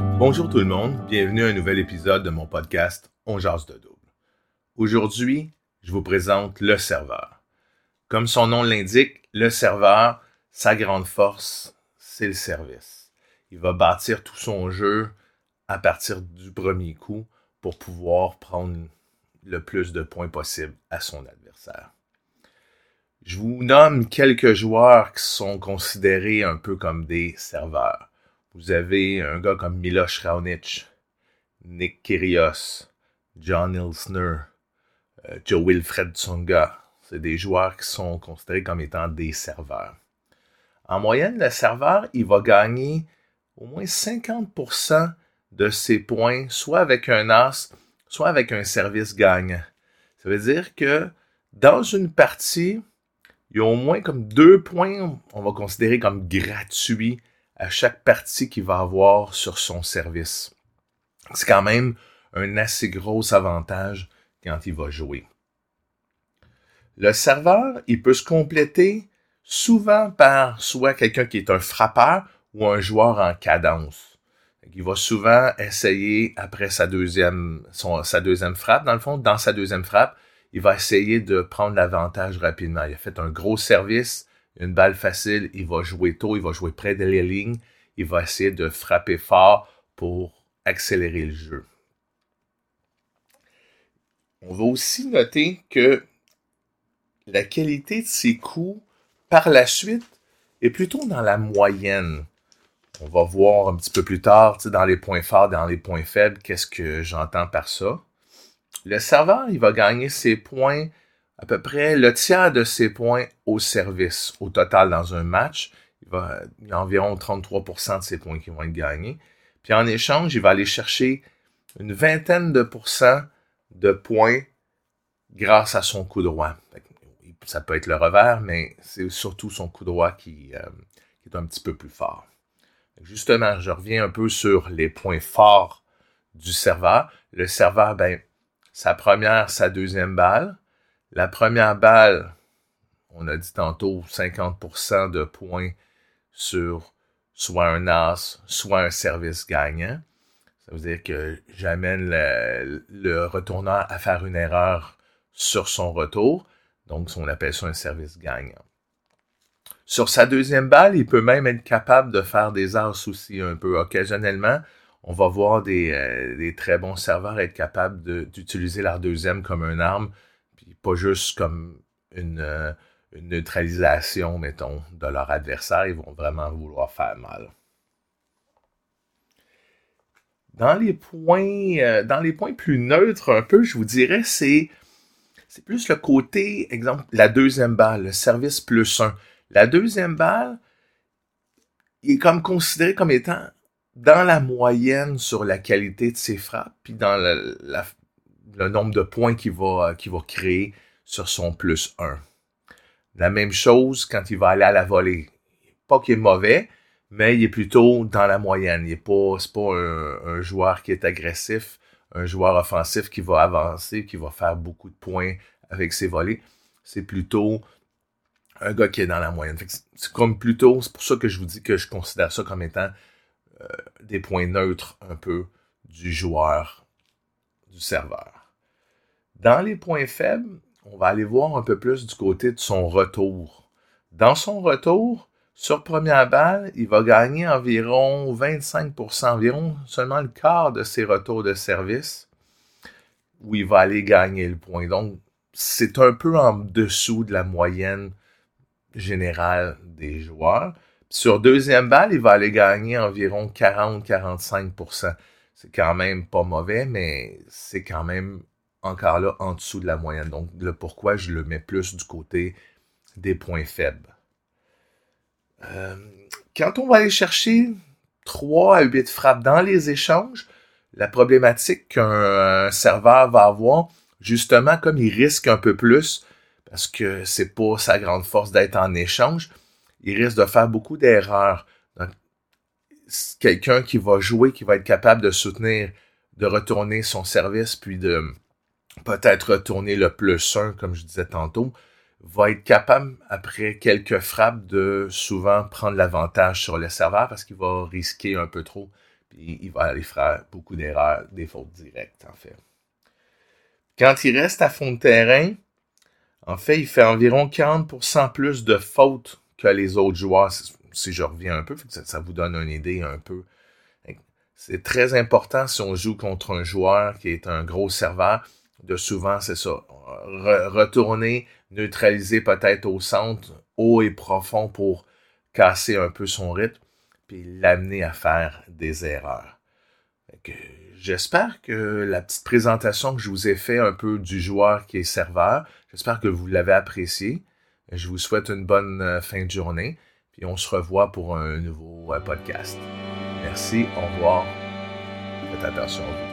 Bonjour tout le monde, bienvenue à un nouvel épisode de mon podcast On jase de double. Aujourd'hui, je vous présente le serveur. Comme son nom l'indique, le serveur, sa grande force, c'est le service. Il va bâtir tout son jeu à partir du premier coup pour pouvoir prendre le plus de points possible à son adversaire. Je vous nomme quelques joueurs qui sont considérés un peu comme des serveurs. Vous avez un gars comme Miloš Raonic, Nick Kyrgios, John Ilsner, euh, Joe Wilfred Tsonga. C'est des joueurs qui sont considérés comme étant des serveurs. En moyenne, le serveur, il va gagner au moins 50% de ses points, soit avec un as, soit avec un service gagnant. Ça veut dire que dans une partie, il y a au moins comme deux points, on va considérer comme gratuits à chaque partie qu'il va avoir sur son service. C'est quand même un assez gros avantage quand il va jouer. Le serveur, il peut se compléter souvent par soit quelqu'un qui est un frappeur ou un joueur en cadence. Il va souvent essayer, après sa deuxième, sa deuxième frappe, dans le fond, dans sa deuxième frappe, il va essayer de prendre l'avantage rapidement. Il a fait un gros service, une balle facile, il va jouer tôt, il va jouer près de les lignes, il va essayer de frapper fort pour accélérer le jeu. On va aussi noter que la qualité de ses coups par la suite est plutôt dans la moyenne. On va voir un petit peu plus tard, dans les points forts, dans les points faibles, qu'est-ce que j'entends par ça. Le serveur, il va gagner ses points à peu près le tiers de ses points au service au total dans un match. Il, y a environ 33% de ses points qui vont être gagnés. Puis en échange, il va aller chercher une vingtaine de pourcents de points grâce à son coup droit. Ça peut être le revers, mais c'est surtout son coup droit qui, euh, est un petit peu plus fort. Justement, je reviens un peu sur les points forts du serveur. Le serveur, ben, sa première, sa deuxième balle, la première balle, on a dit tantôt 50% de points sur soit un as, soit un service gagnant. Ça veut dire que j'amène le, le, retourneur à faire une erreur sur son retour. Donc, on appelle ça un service gagnant. Sur sa deuxième balle, il peut même être capable de faire des as aussi un peu occasionnellement. On va voir des, euh, très bons serveurs être capables d'utiliser leur deuxième comme une arme pas juste comme une, euh, une, neutralisation, mettons, de leur adversaire. Ils vont vraiment vouloir faire mal. Dans les points, euh, dans les points plus neutres, un peu, je vous dirais, c'est, c'est plus le côté, exemple, la deuxième balle, le service plus un. La deuxième balle, est comme considéré comme étant dans la moyenne sur la qualité de ses frappes, puis dans la, le nombre de points qu'il va, qu'il va créer sur son plus 1. La même chose quand il va aller à la volée. Pas qu'il est mauvais, mais il est plutôt dans la moyenne. Il n'est pas, pas un, joueur qui est agressif, un joueur offensif qui va avancer, qui va faire beaucoup de points avec ses volées. C'est plutôt un gars qui est dans la moyenne. C'est comme plutôt, c'est pour ça que je vous dis que je considère ça comme étant euh, des points neutres un peu du joueur, du serveur. Dans les points faibles, on va aller voir un peu plus du côté de son retour. Dans son retour, sur première balle, il va gagner environ 25%, environ seulement le quart de ses retours de service, où il va aller gagner le point. Donc, c'est un peu en dessous de la moyenne générale des joueurs. Sur deuxième balle, il va aller gagner environ 40-45%. C'est quand même pas mauvais, mais c'est quand même encore là en dessous de la moyenne. Donc, le pourquoi je le mets plus du côté des points faibles. Euh, quand on va aller chercher 3 à 8 frappes dans les échanges, la problématique qu'un serveur va avoir, justement, comme il risque un peu plus, parce que c'est pas sa grande force d'être en échange, il risque de faire beaucoup d'erreurs. Quelqu'un qui va jouer, qui va être capable de soutenir, de retourner son service, puis de, peut-être retourner le plus 1, comme je disais tantôt, va être capable, après quelques frappes, de souvent prendre l'avantage sur le serveur parce qu'il va risquer un peu trop puis il va aller faire beaucoup d'erreurs, des fautes directes, en fait. Quand il reste à fond de terrain, en fait, il fait environ 40% plus de fautes que les autres joueurs, si je reviens un peu, ça, vous donne une idée un peu. C'est très important si on joue contre un joueur qui est un gros serveur, de souvent, c'est ça, retourner, neutraliser peut-être au centre, haut et profond pour casser un peu son rythme, puis l'amener à faire des erreurs. J'espère que la petite présentation que je vous ai fait un peu du joueur qui est serveur, j'espère que vous l'avez apprécié. Je vous souhaite une bonne euh, fin de journée, puis on se revoit pour un nouveau euh, podcast. Merci, au revoir. Faites attention à vous.